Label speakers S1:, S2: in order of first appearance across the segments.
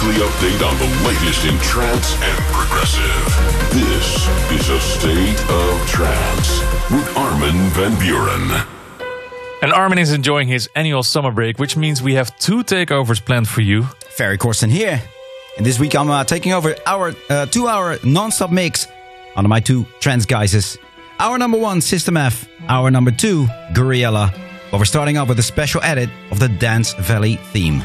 S1: weekly update on the latest in trance and progressive. This is a state of trance with Armin van Buuren.
S2: And Armin is enjoying his annual summer break, which means we have two takeovers planned for you.
S3: Ferry Corsten here. And this week I'm uh, taking over our uh, two hour non stop mix under my two trance guises. Our number one, System F. Our number two, Gouryella. But we're starting off with a special edit of the Dance Valley theme.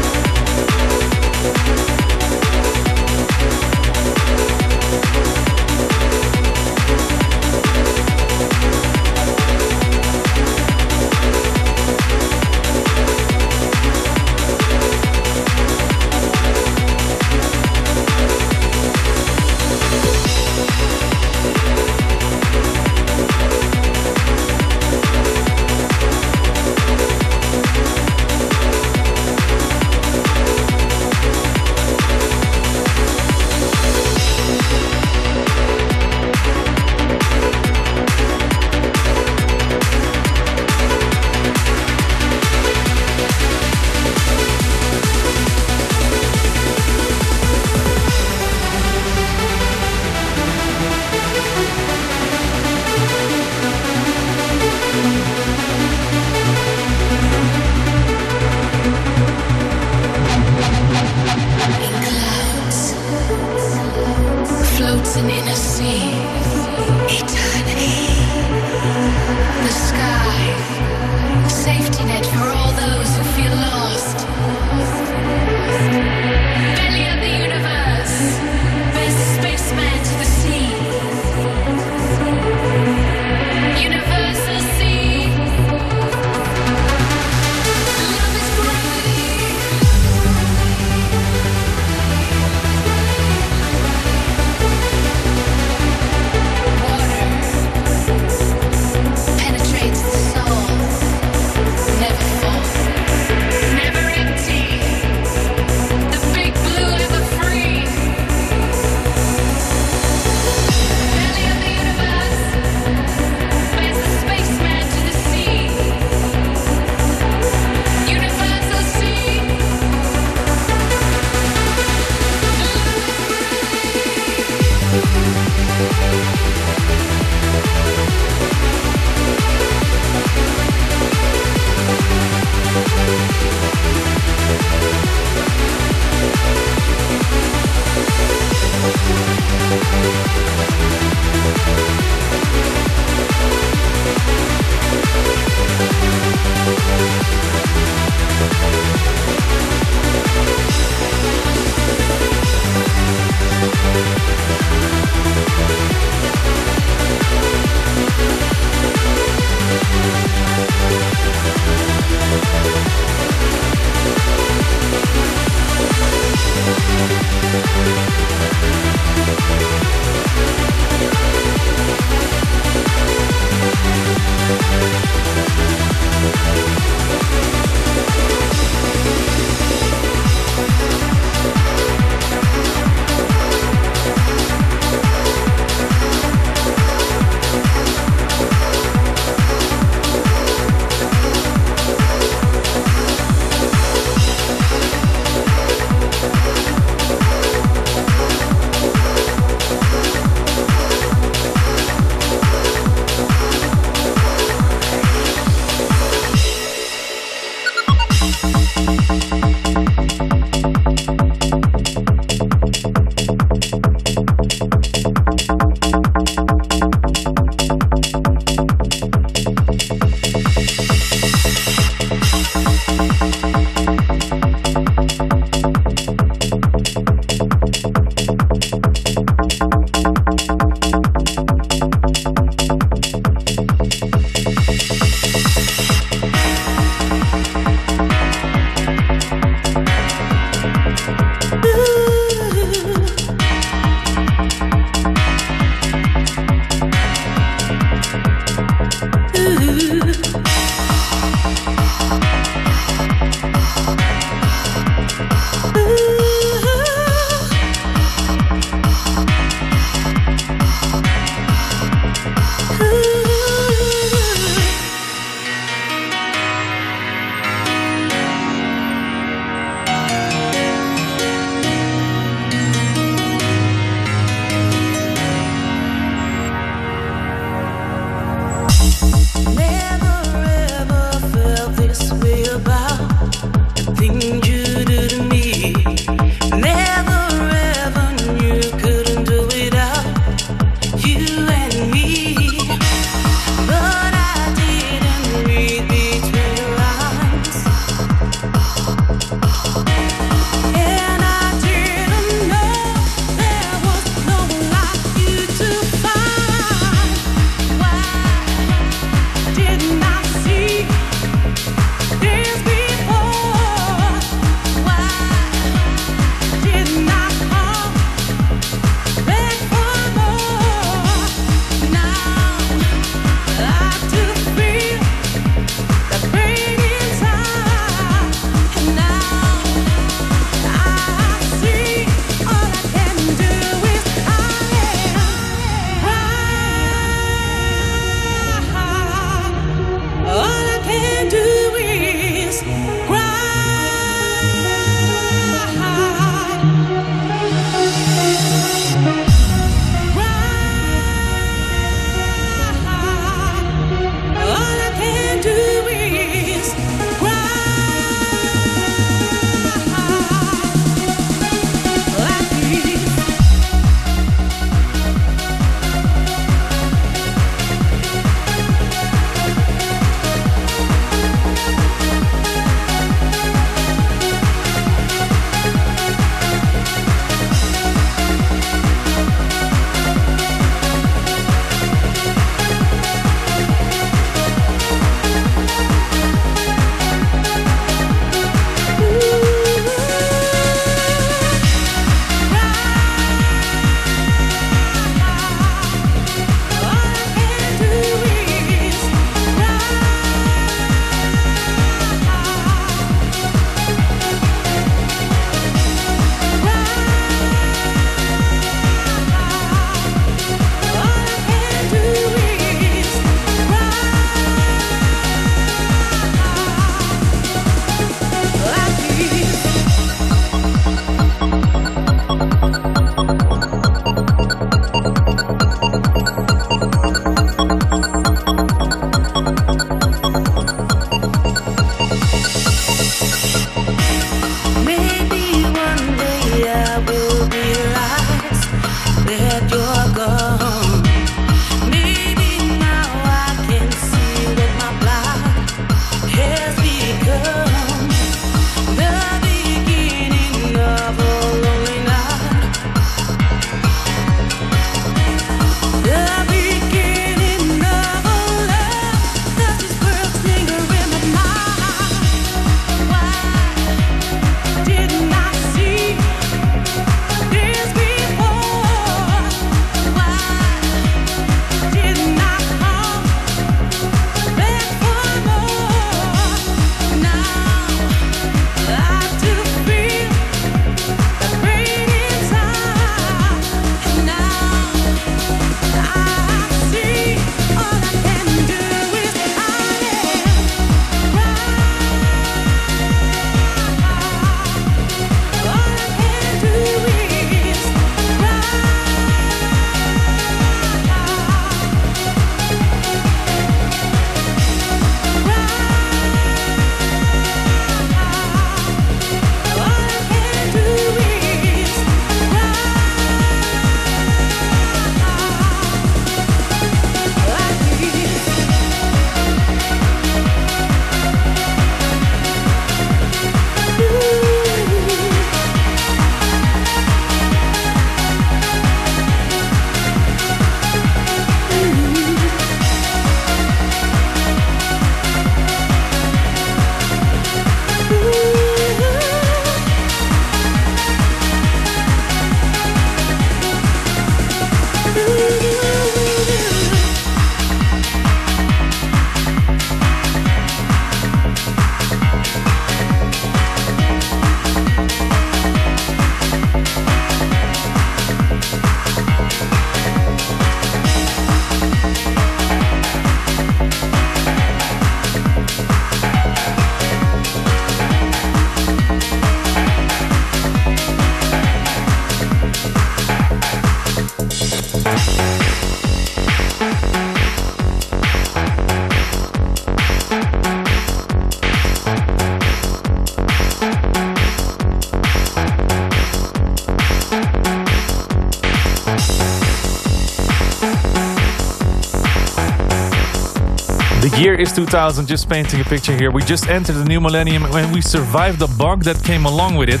S1: Is
S2: 2000, just painting a picture here. We just entered the new millennium and we survived the bug that came along with it.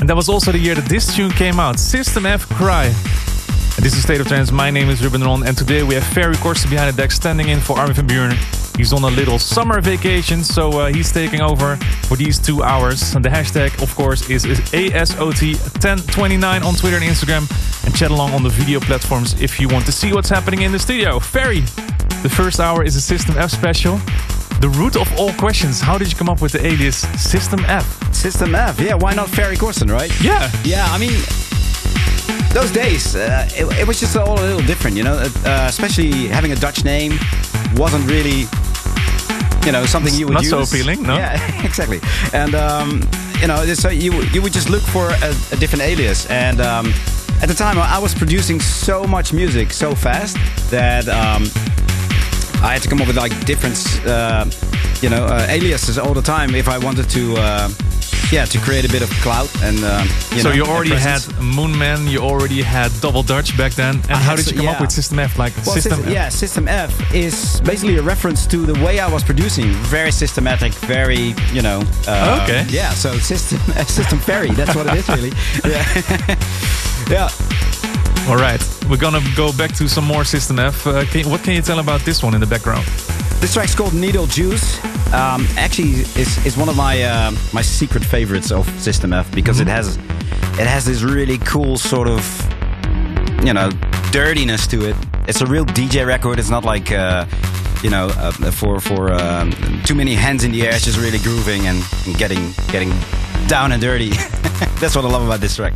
S2: And that was also the year that this tune came out System F Cry. And this is State of Trance. My name is Ruben Ron, and today we have Ferry Corsten behind the deck standing in for Armin van Buuren. He's on a little summer vacation, so uh, he's taking over for these two hours. And the hashtag, of course, is, is ASOT1029 on Twitter and Instagram. And chat along on the video platforms if you want to see what's happening in the studio. Ferry, the first hour is a System F special. The root of all questions, how did you come up with the alias System F?
S3: System F. Yeah, why not Ferry Corsten, right?
S2: Yeah.
S3: Yeah, I mean, those days, uh, it, it, was just all a little different, you know. Uh, especially having a Dutch name wasn't really, you know, something you would
S2: Not
S3: use.
S2: so appealing, no?
S3: Yeah, exactly. And um, you know, so you you would just look for a, a different alias. And um, at the time, I was producing so much music so fast that um, I had to come up with like different, uh, you know, uh, aliases all the time if I wanted to. Uh, yeah, to create a bit of clout and uh, you
S2: so
S3: know,
S2: you already had. Moonman, you already had Double Dutch back then. And
S3: I
S2: how did you come up with System F? Like
S3: Well,
S2: System
S3: System,
S2: F?
S3: yeah, System F is basically a reference to the way I was producing. Very systematic, very, you know. Uh,
S2: Okay.
S3: Yeah, so System System Ferry, that's what it is, really. Yeah. yeah.
S2: All right, we're gonna go back to some more System F. Uh, can, what can you tell about this one in the background?
S3: This track's called Needle Juice. Um, actually, is is one of my uh, my secret favorites of System F because it has it has this really cool sort of you know dirtiness to it. It's a real DJ record. It's not like uh, you know uh, for for um, too many hands in the air. It's just really grooving and, and getting getting down and dirty. That's what I love about this track.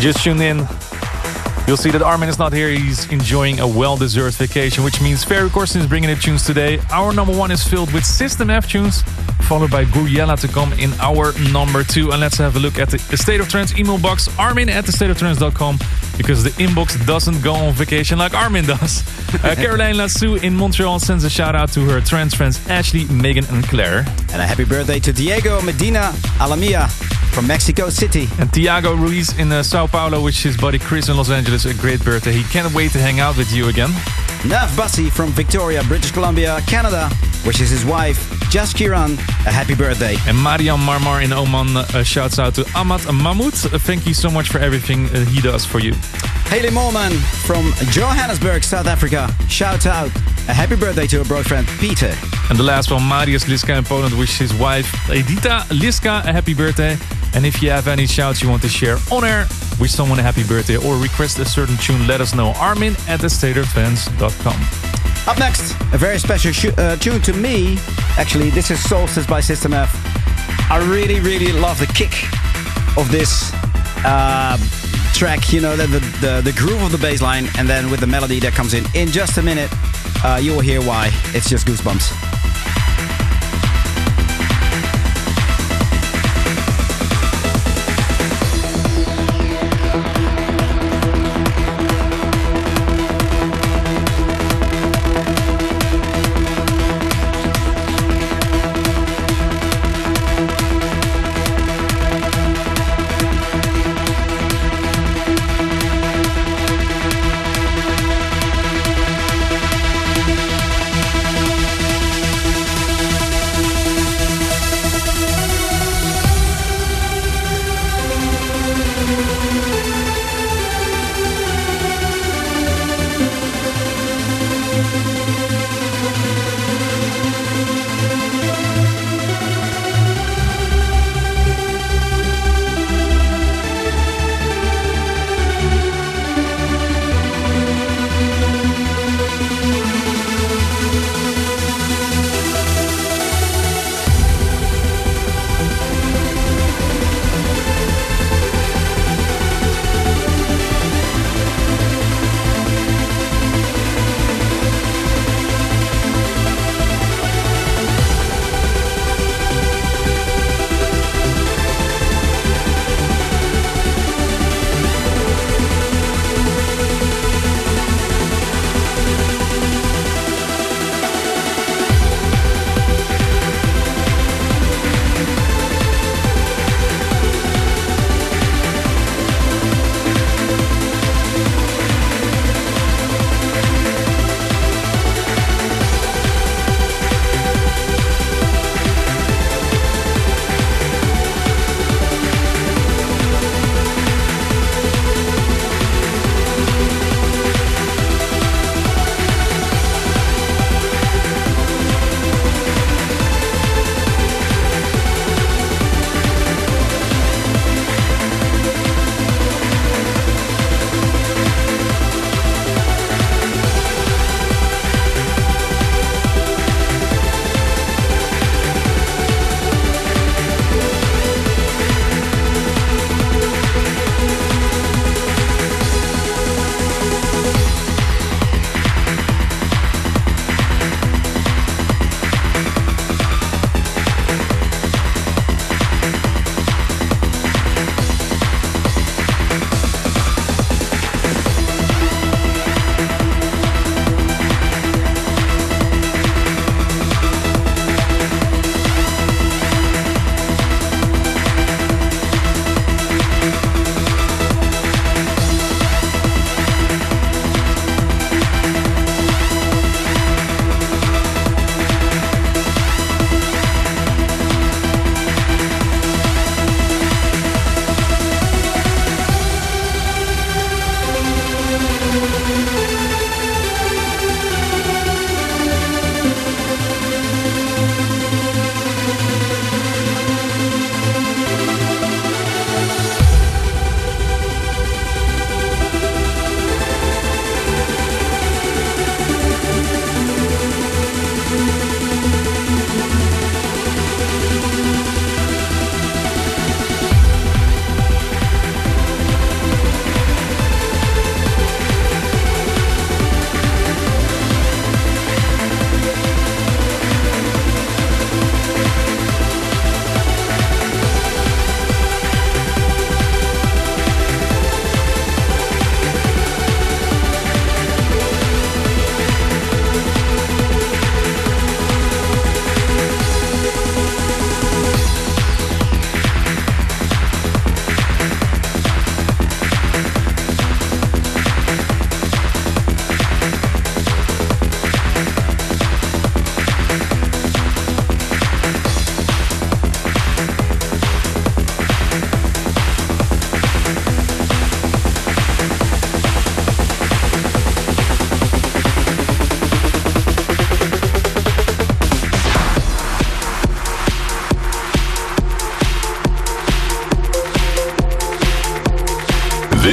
S2: You just tuned in, you'll see that Armin is not here. He's enjoying a well-deserved vacation, which means Ferry Corsten is bringing the tunes today. Our number one is filled with System F tunes, followed by Gouryella to come in our number two. And let's have a look at the State of Trance email box, armin at thestateoftrance.com, because the inbox doesn't go on vacation like Armin does. Uh, Caroline Lassou in Montreal sends a shout out to her trance friends Ashley, Megan, and Claire.
S3: And a happy birthday to Diego Medina Alamia from Mexico City.
S2: And Tiago Ruiz in uh, Sao Paulo wishes his buddy Chris in Los Angeles a great birthday. He can't wait to hang out with you again.
S3: Nav Bassi from Victoria, British Columbia, Canada wishes his wife, Jas Kiran, a happy birthday.
S2: And Mariam Marmar in Oman uh, shouts out to Ahmad Mahmoud. Uh, thank you so much for everything uh, he does for you.
S3: Haley Morman from Johannesburg, South Africa, shouts out a happy birthday to her boyfriend Peter.
S2: And the last one, Marius Liska in Poland wishes his wife Edita Liska a happy birthday. And if you have any shouts you want to share on air, wish someone a happy birthday or request a certain tune, let us know. Armin at thestateoftrance.com.
S3: Up next, a very special uh, tune to me. Actually, this is Solstice by System F. I really, really love the kick of this uh, track. You know, the, the, the, the groove of the bass line, and then with the melody that comes in. In just a minute, uh, you will hear why. It's just goosebumps.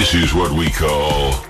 S1: This is what we call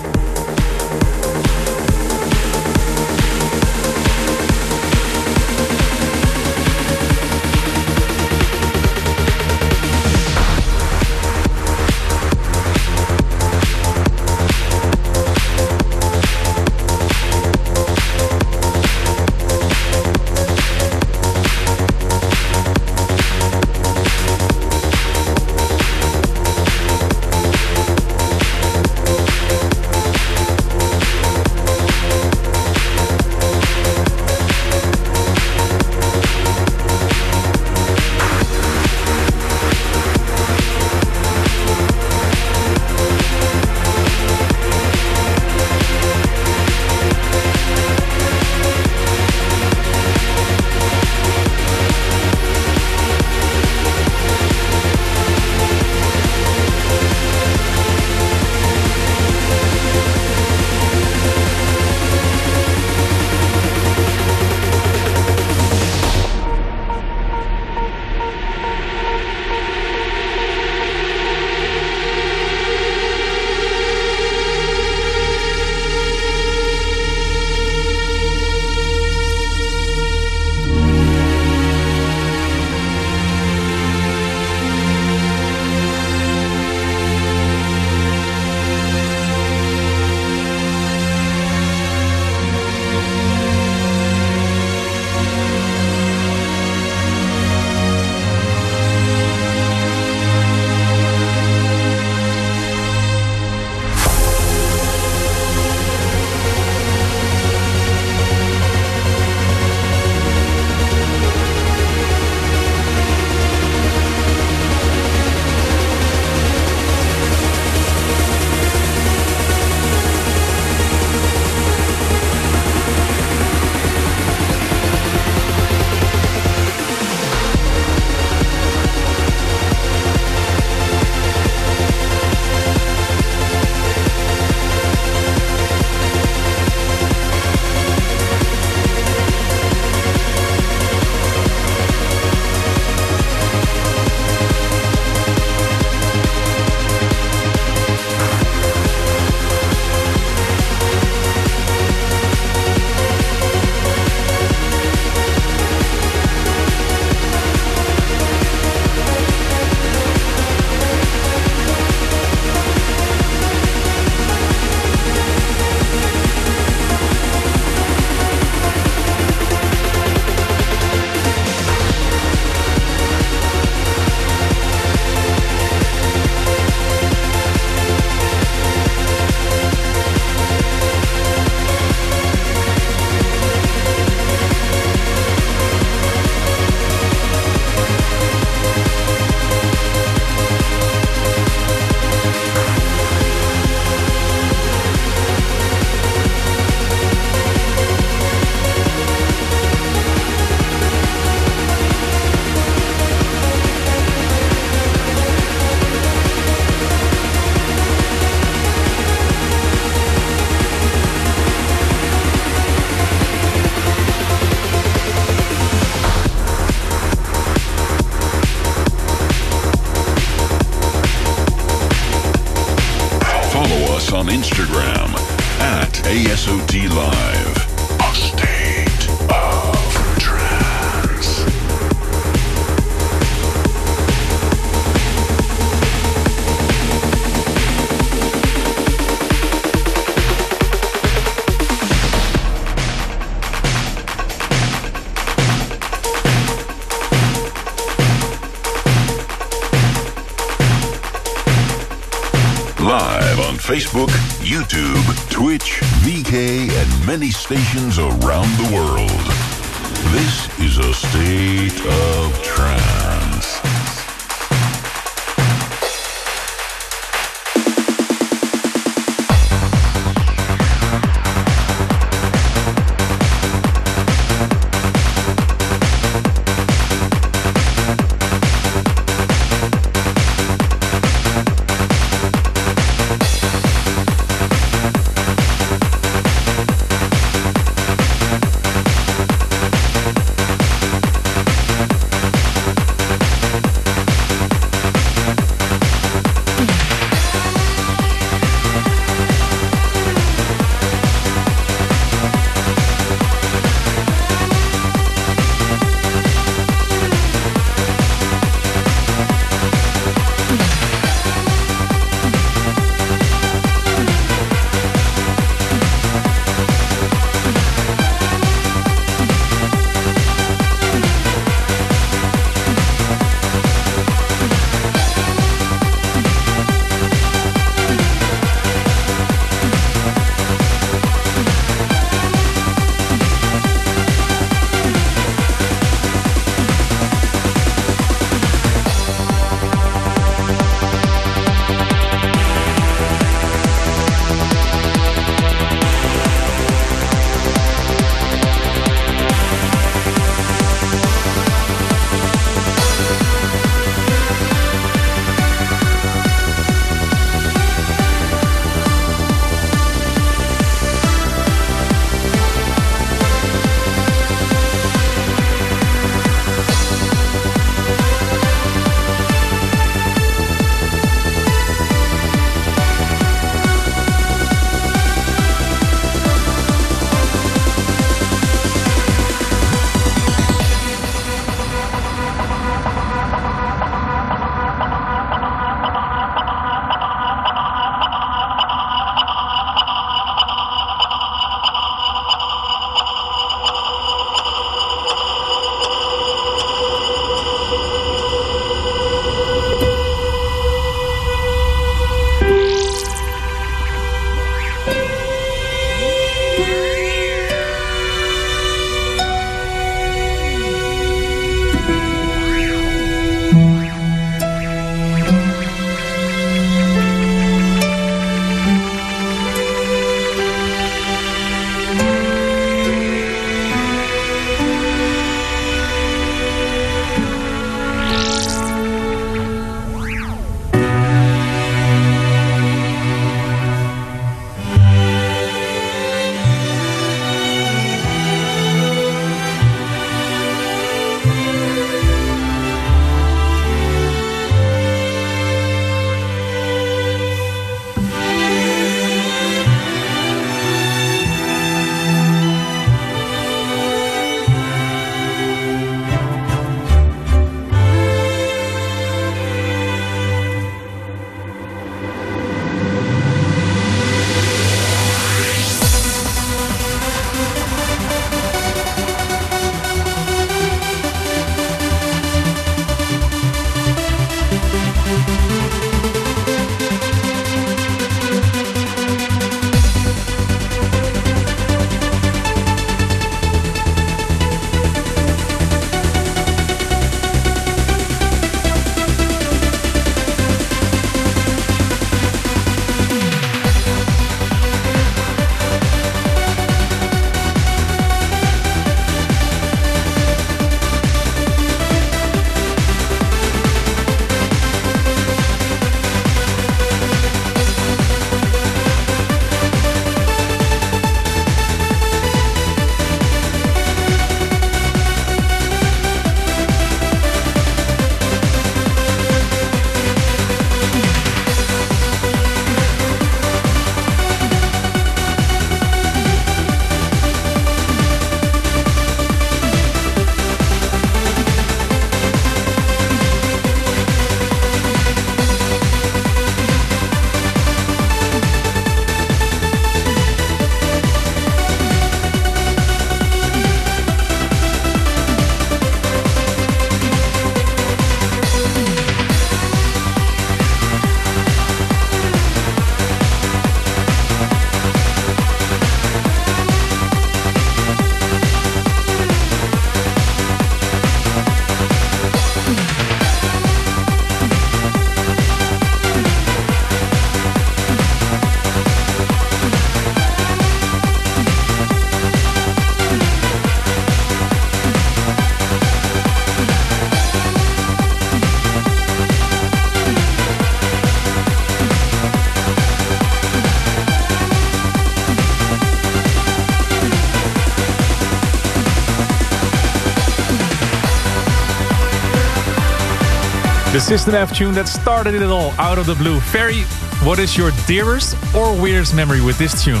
S2: System F tune that started it all out of the blue. Ferry, what is your dearest or weirdest memory with this tune?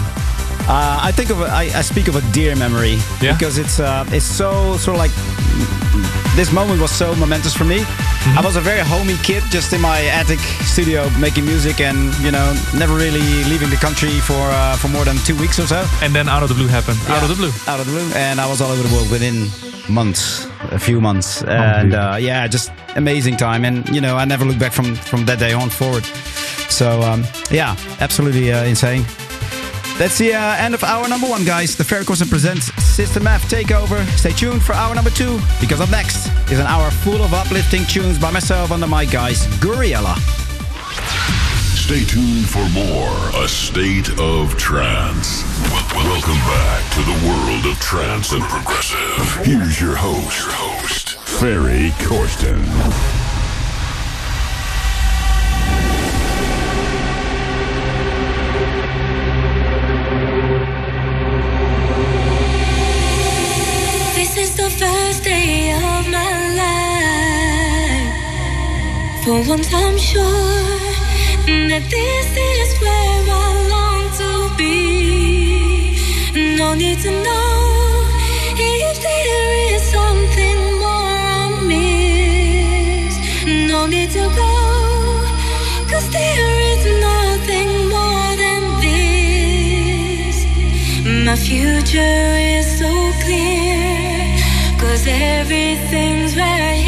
S3: Uh, I think of I speak of a dear memory
S2: Yeah?
S3: because it's uh, it's so sort of like this moment was so momentous for me.
S2: Mm-hmm.
S3: I was a very homey kid, just in my attic studio making music, and you know, never really leaving the country for uh, for more than two weeks or so.
S2: And then Out of the Blue happened. Out of the Blue.
S3: Out of the blue, and I was all over the world within months, a few months, and uh, yeah, just amazing time. And you know, I never looked back from from that day on forward. So um, yeah, absolutely uh, insane. That's the uh, end of hour number one, guys. The Ferry Corsten presents System F Takeover. Stay tuned for hour number two, because up next is an hour full of uplifting tunes by myself on the mic, guys. Gouryella.
S1: Stay tuned for more A State of Trance. Welcome back to the world of trance and progressive. Here's your host, your host, Ferry Corsten.
S4: This is the first day of my life. For once, I'm sure that this is where I long to be. No need to know To go, cause there is nothing more than this. My future is so clear, cause everything's right here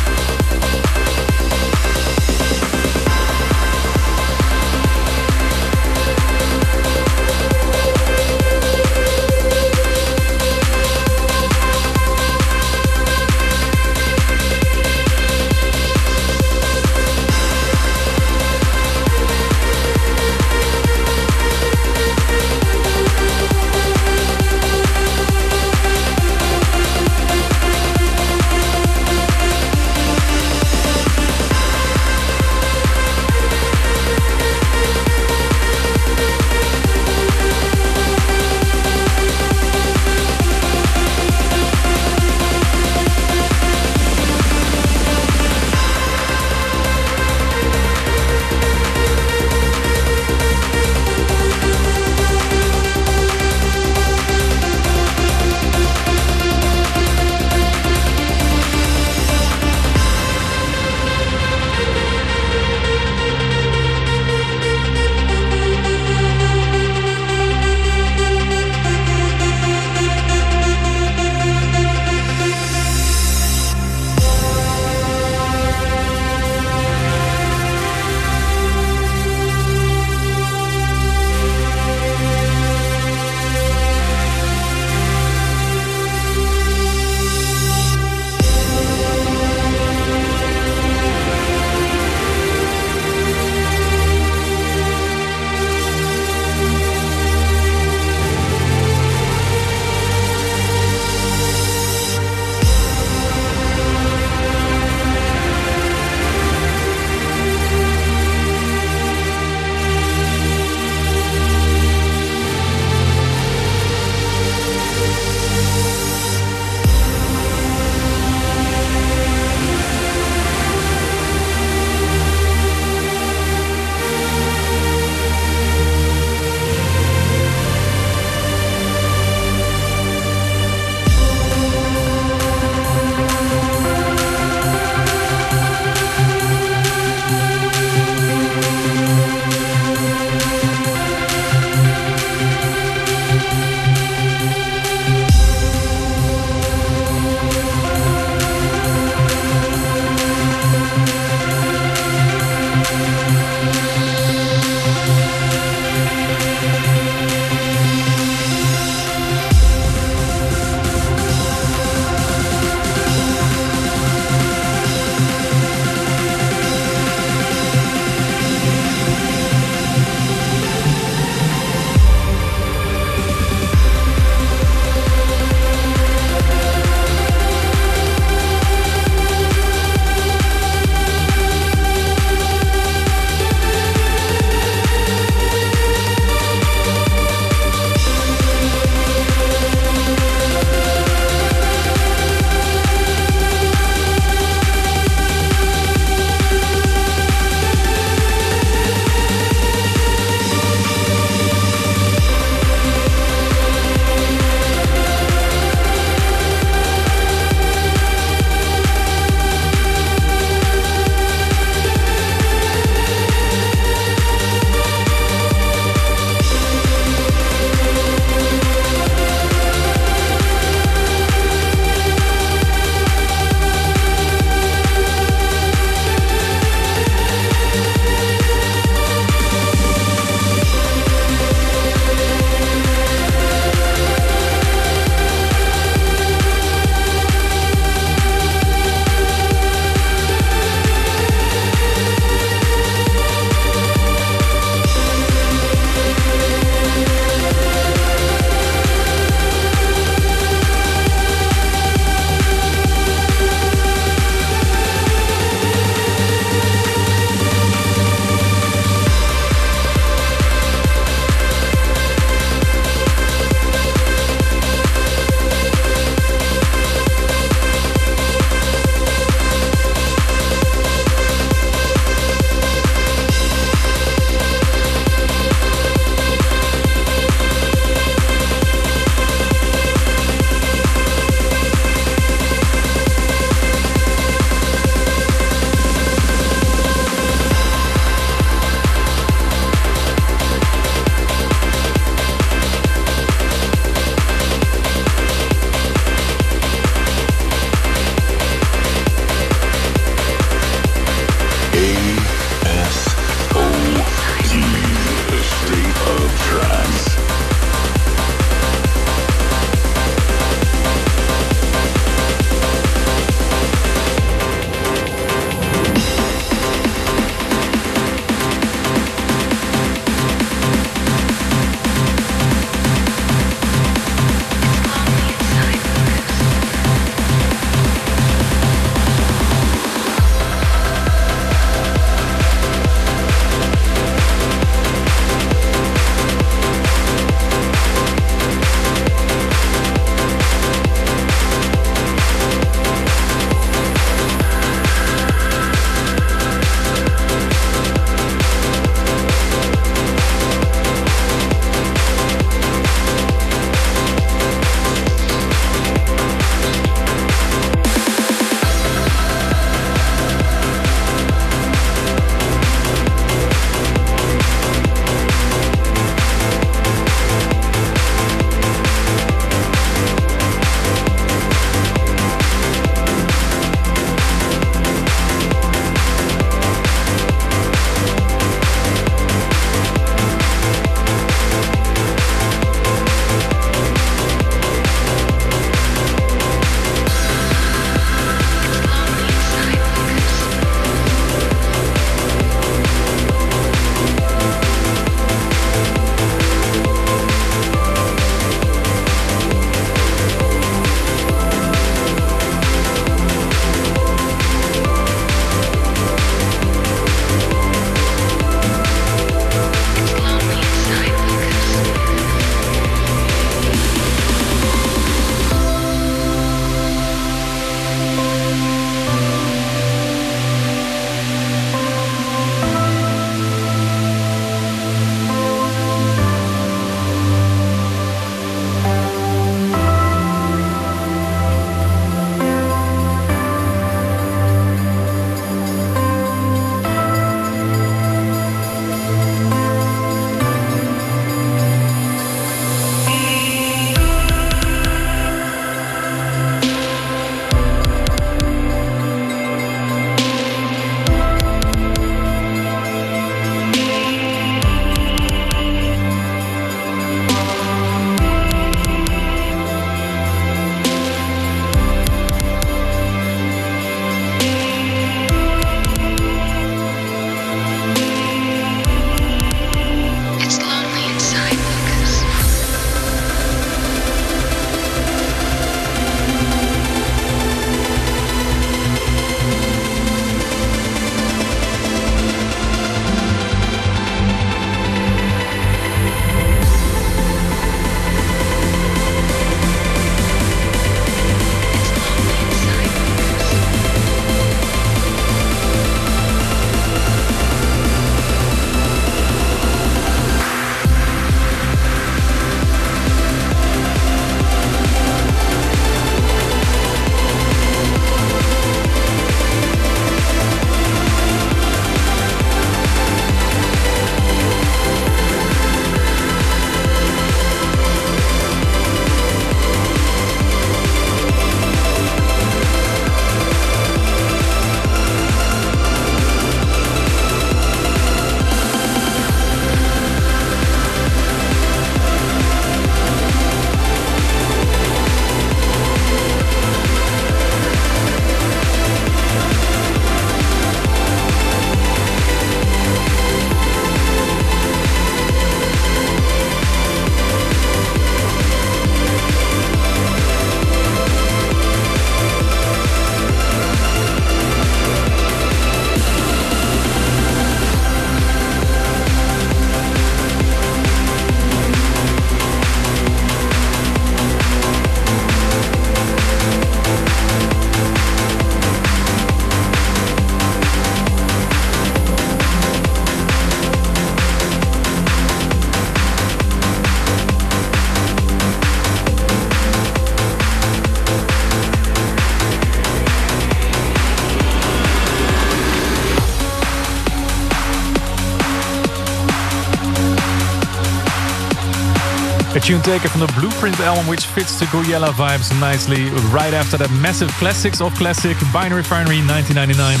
S2: tune taken from the Blueprint album, which fits the Gouryella vibes nicely. Right after that massive classics of classic, Binary Finary 1999.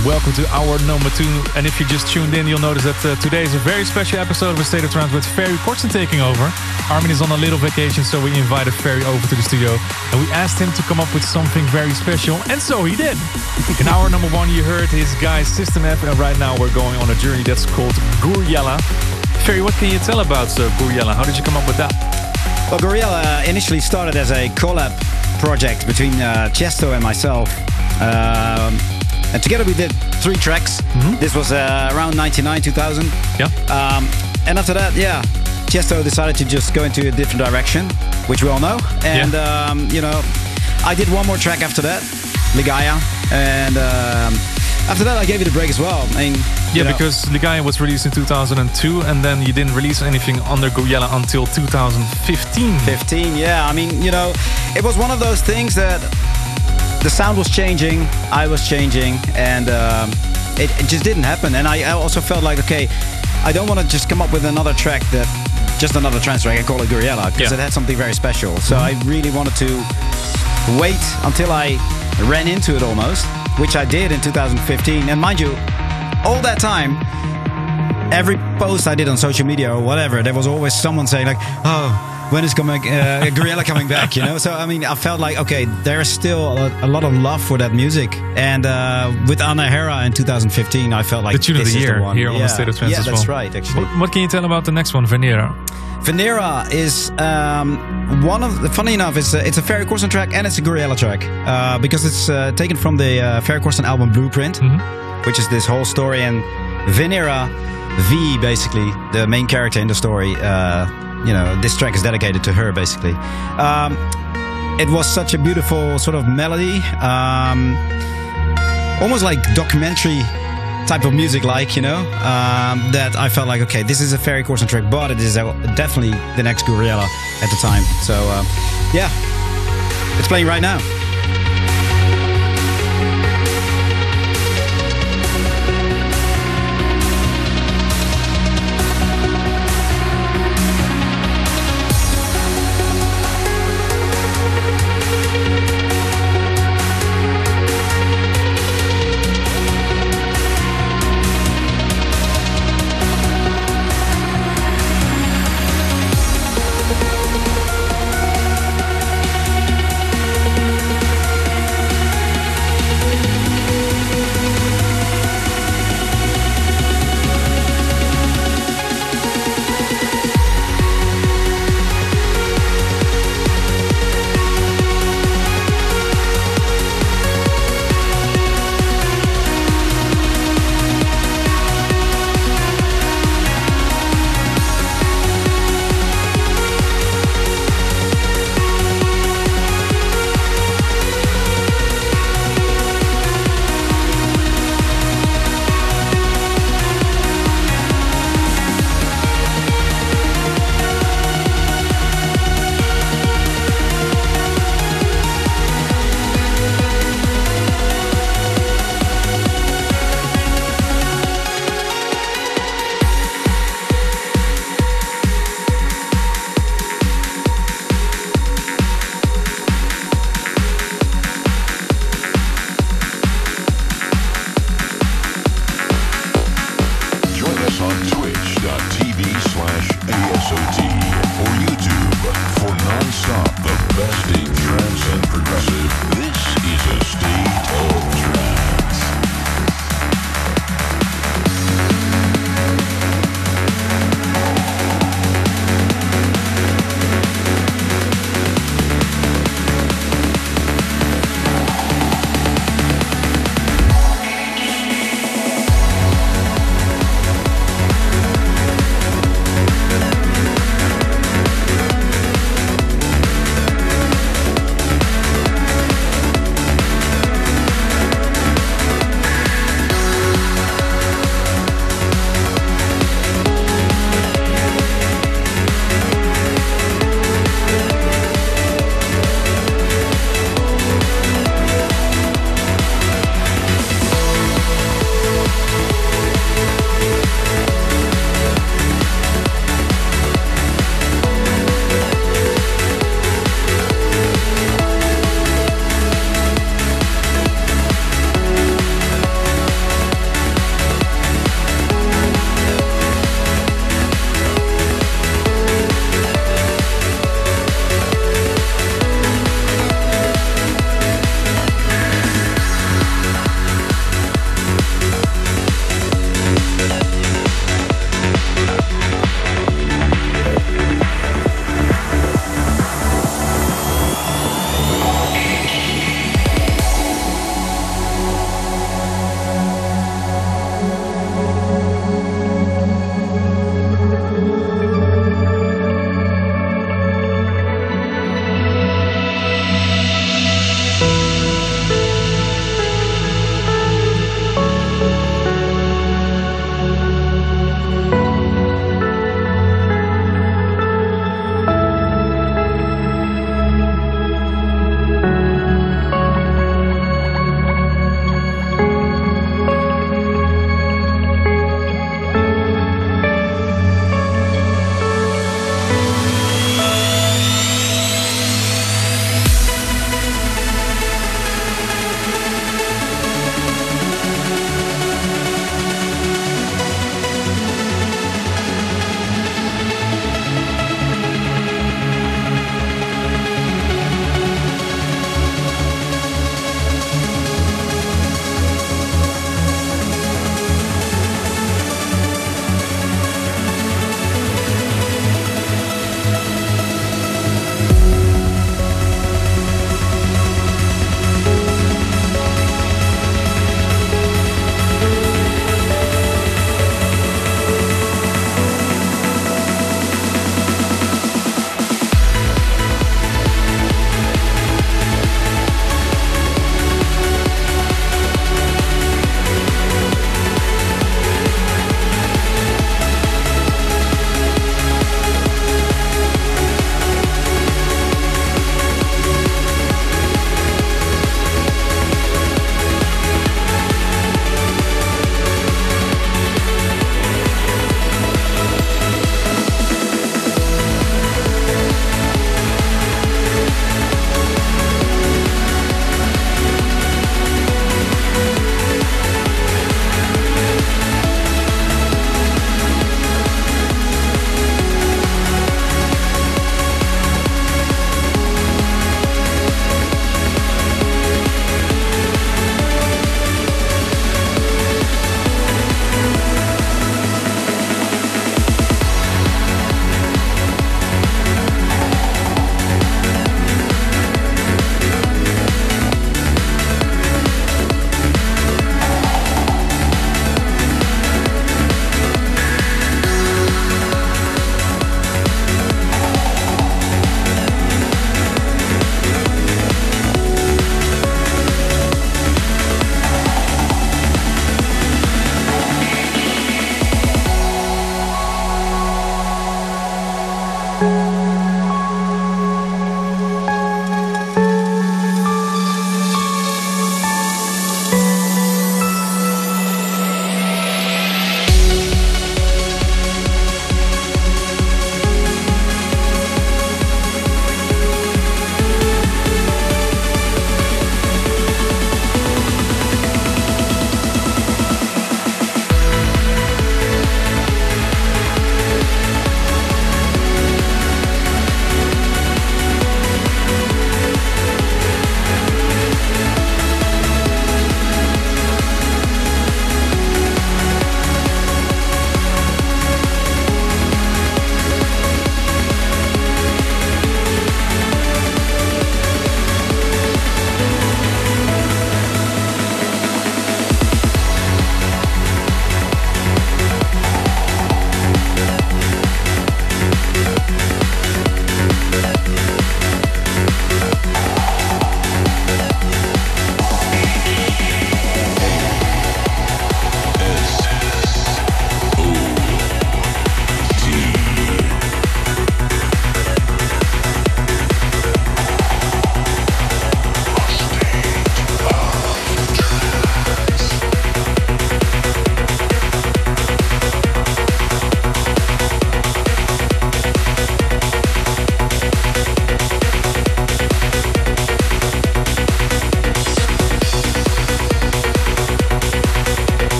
S2: Welcome to hour number two. And if you just tuned in, you'll notice that uh, today is a very special episode of A State of Trance with Ferry Corsten taking over. Armin is on a little vacation, so we invited Ferry over to the studio and we asked him to come up with something very special, and so he did. In hour number one, you heard his guy System F, and right now we're going on a journey that's called Gouryella. Ferry, what can you tell about uh, Gouryella? How did you come up with that?
S3: Well, Gouryella initially started as a collab project between uh, Tiësto and myself. Um, and together we did three tracks. This was uh, around 99, 2000.
S2: Yeah.
S3: Um, and after that, yeah, Tiësto decided to just go into a different direction, which we all know. And,
S2: Yeah.
S3: um, you know, I did one more track after that, Ligaya. And um, after that, I gave it a break as well. I mean,
S2: Yeah,
S3: know,
S2: because Ligaya was released in 2002, and then you didn't release anything under Gouryella until 2015.
S3: 15 yeah i mean you know it was one of those things that the sound was changing i was changing and um, it, it just didn't happen and I, I also felt like okay i don't want to just come up with another track that just another trance track and call it Gouryella because
S2: Yeah.
S3: it had something very special so i really wanted to wait until i ran into it almost which i did in 2015 and mind you all that time every post I did on social media or whatever, there was always someone saying like, "Oh, when is coming uh, Gouryella coming back?" You know. So I mean, I felt like okay, there's still a, a lot of love for that music. And uh, with Anahera in 2015, I felt like
S2: The tune of the year
S3: one.
S2: here on the State of Trance
S3: Yeah,
S2: as
S3: that's
S2: well.
S3: right. Actually,
S2: What, what can you tell about the next one, Venera?
S3: Venera is um, one of the funny enough it's a, it's a Ferry Corsten track and it's a Gouryella track uh, because it's uh, taken from the uh, Ferry Corsten album Blueprint, which is this whole story and Venera V basically the main character in the story. Uh, you know, this track is dedicated to her basically. Um, it was such a beautiful sort of melody, um, almost like documentary type of music like you know um, that I felt like okay this is a Ferry Corsten track but it is definitely the next Gouryella at the time so uh, yeah it's playing right now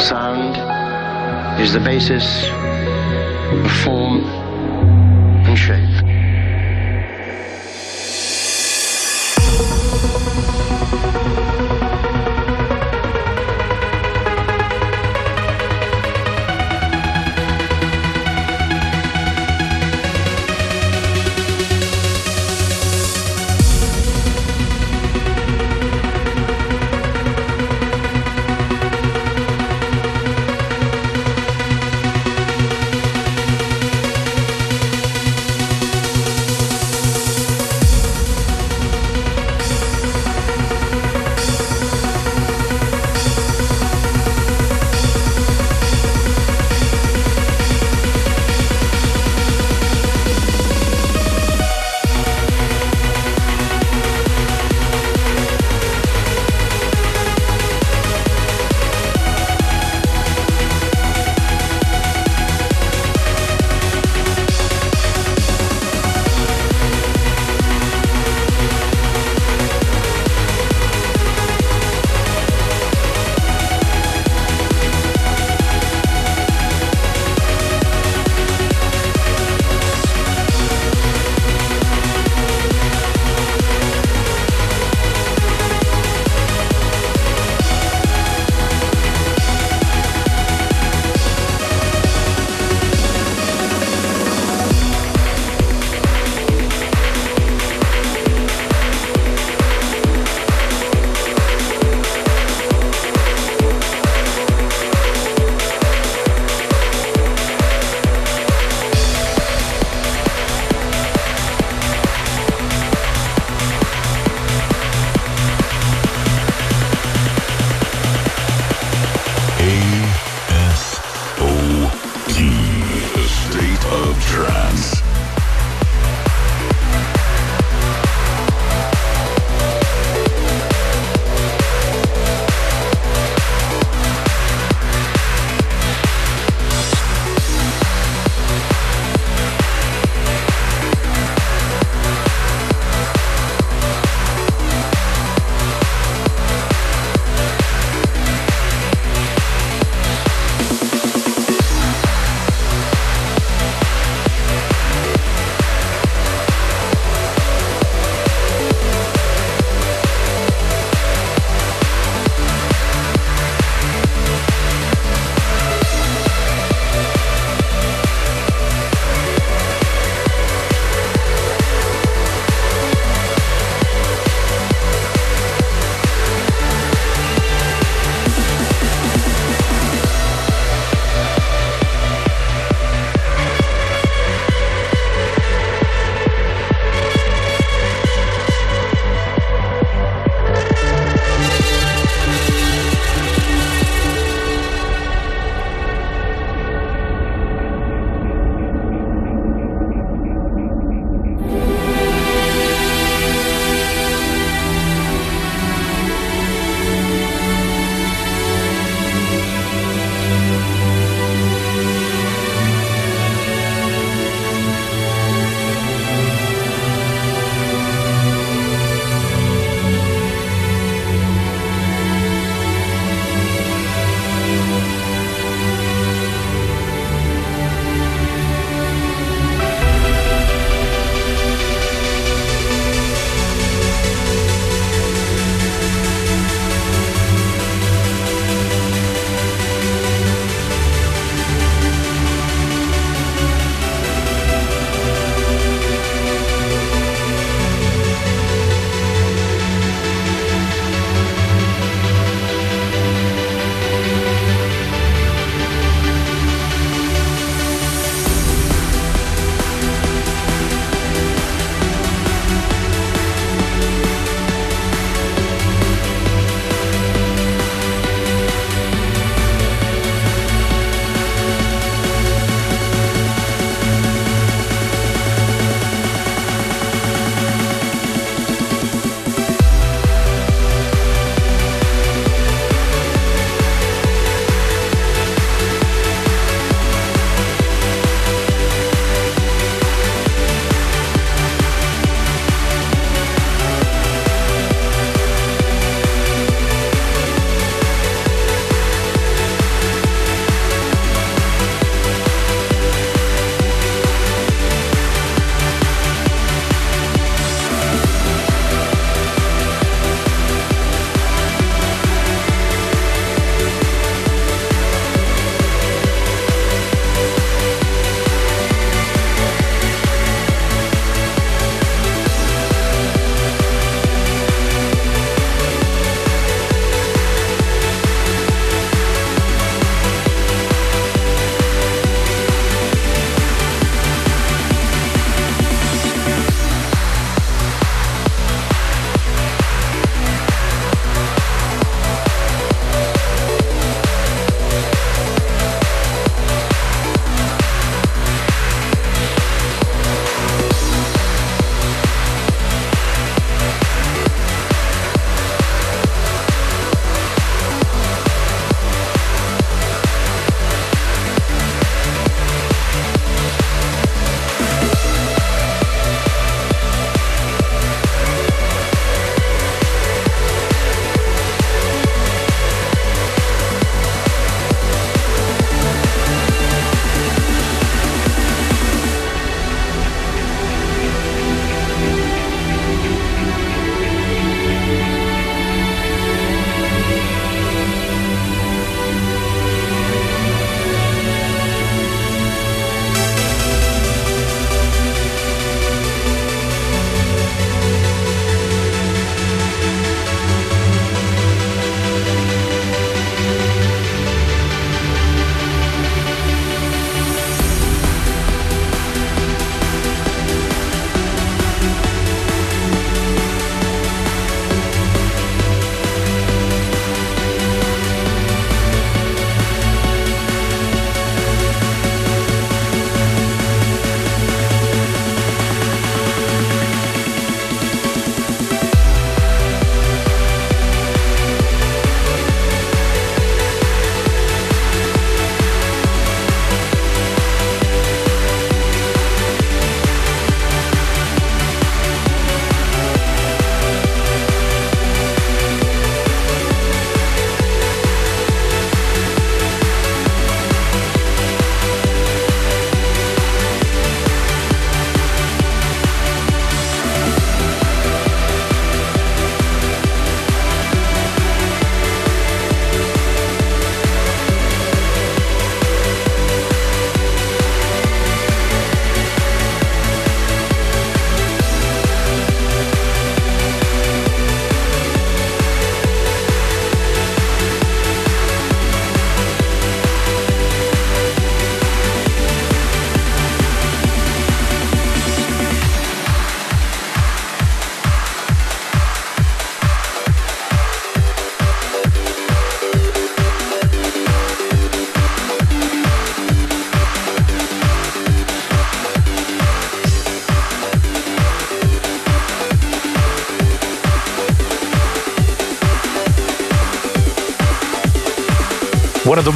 S5: Sound is the basis of form and shape.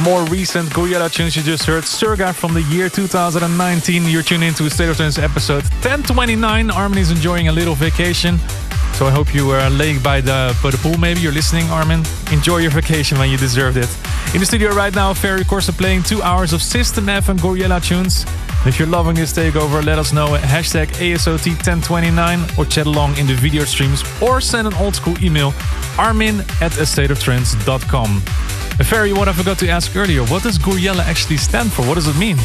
S2: More recent Gouryella tunes you just heard, Surga from the year 2019. You're tuning into State of Trance episode 1029. Armin is enjoying a little vacation. So I hope you are laying by the, by the pool maybe. You're listening, Armin. Enjoy your vacation when you deserved it. In the studio right now, Ferry Corsten playing two hours of System F and Gouryella tunes. If you're loving this takeover, let us know at hashtag ASOT1029 or chat along in the video streams or send an old school email armin at astateoftrance.com. Ferry, what I forgot to ask earlier, what does Gouryella actually stand for? What does it mean?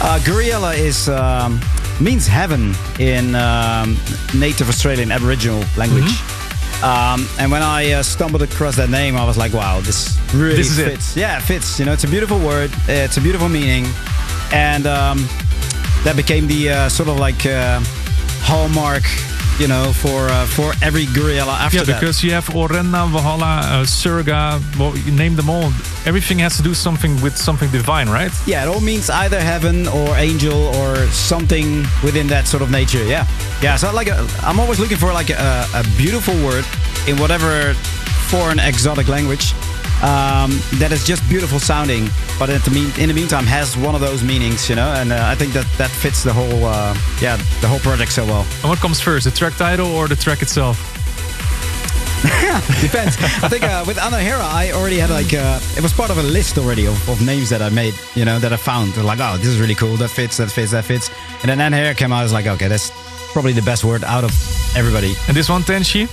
S3: Uh, Gouryella is um, means heaven in um, native Australian Aboriginal language.
S2: Mm-hmm.
S3: Um, and when I uh, stumbled across that name, I was like, "Wow, this really
S2: This is it.
S3: fits." Yeah, it fits. You know, it's a beautiful word. It's a beautiful meaning, and um, that became the uh, sort of like uh, hallmark, you know, for uh, for every Gouryella after
S2: Yeah,
S3: that.
S2: because you have Orenda, Valhalla, uh, Surga, well, you name them all. Everything has to do something with something divine, right?
S3: Yeah, it all means either heaven or angel or something within that sort of nature. Yeah, yeah. So like, i I'm always looking for like a, a beautiful word in whatever foreign exotic language um, that is just beautiful sounding, but in the, mean, in the meantime has one of those meanings, you know. And uh, I think that that fits the whole, uh, yeah, the whole project so well.
S2: And what comes first, the track title or the track itself?
S3: Depends. I think uh, with Anahera, I already had like uh, it was part of a list already of, of names that I made, you know, that I found. Like, oh, this is really cool. That fits. That fits. That fits. And then Anahera came out. I was like, okay, that's probably the best word out of everybody.
S2: And this one, Tenshi?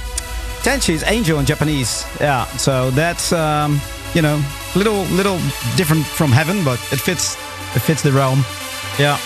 S3: Tenshi is angel in Japanese. Yeah. So that's um, you know, little little different from heaven, but it fits. It fits the realm. Yeah.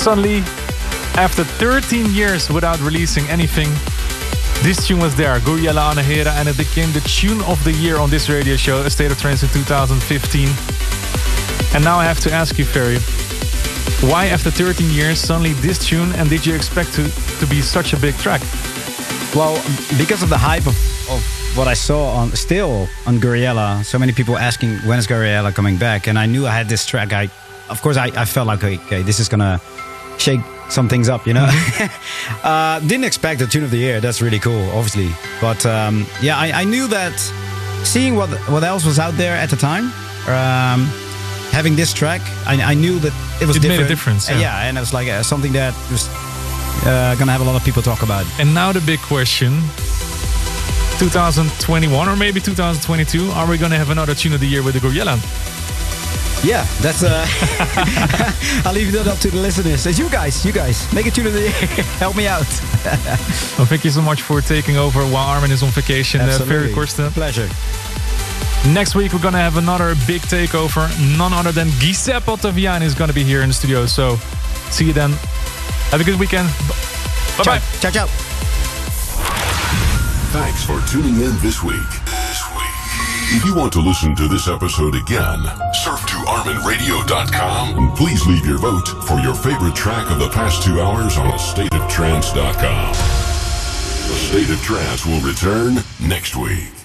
S2: Suddenly, after 13 years without releasing anything, this tune was there, Gouryella Anahera, and it became the tune of the year on this radio show, A State of Trance in 2015. And now I have to ask you, Ferry, why after 13 years suddenly this tune, and did you expect to, to be such a big track?
S3: Well, because of the hype of, of what I saw on still on Gouryella, so many people asking when is Gouryella coming back, and I knew I had this track. I, of course, I, I felt like okay, this is gonna shake some things up, you know. uh, didn't expect the tune of the year. That's really cool, obviously, but um, yeah, I, I knew that seeing what what else was out there at the time. Um, Having this track, I, I knew that it was
S2: It made a
S3: different.
S2: difference,
S3: Uh,
S2: yeah.
S3: yeah, and it was like uh, something that was uh, gonna have a lot of people talk about.
S2: And now the big question 2021 or maybe 2022, are we going to have another tune of the year with the Gouryella?
S3: Yeah, that's. Uh, I'll leave that up to the listeners. It's you guys, you guys. Make it tune of the year. Help me out.
S2: Well, thank you so much for taking over while Armin is on vacation. Uh, Ferry Corsten.
S3: Pleasure.
S2: Next week, we're going to have another big takeover. None other than Giuseppe Ottaviani is going to be here in the studio. So, see you then. Have a good weekend. Bye bye.
S3: Ciao, ciao.
S1: Thanks for tuning in this week. This week. If you want to listen to this episode again, surf to ArminRadio.com and please leave your vote for your favorite track of the past two hours on stateoftrance.com. The State of Trance will return next week.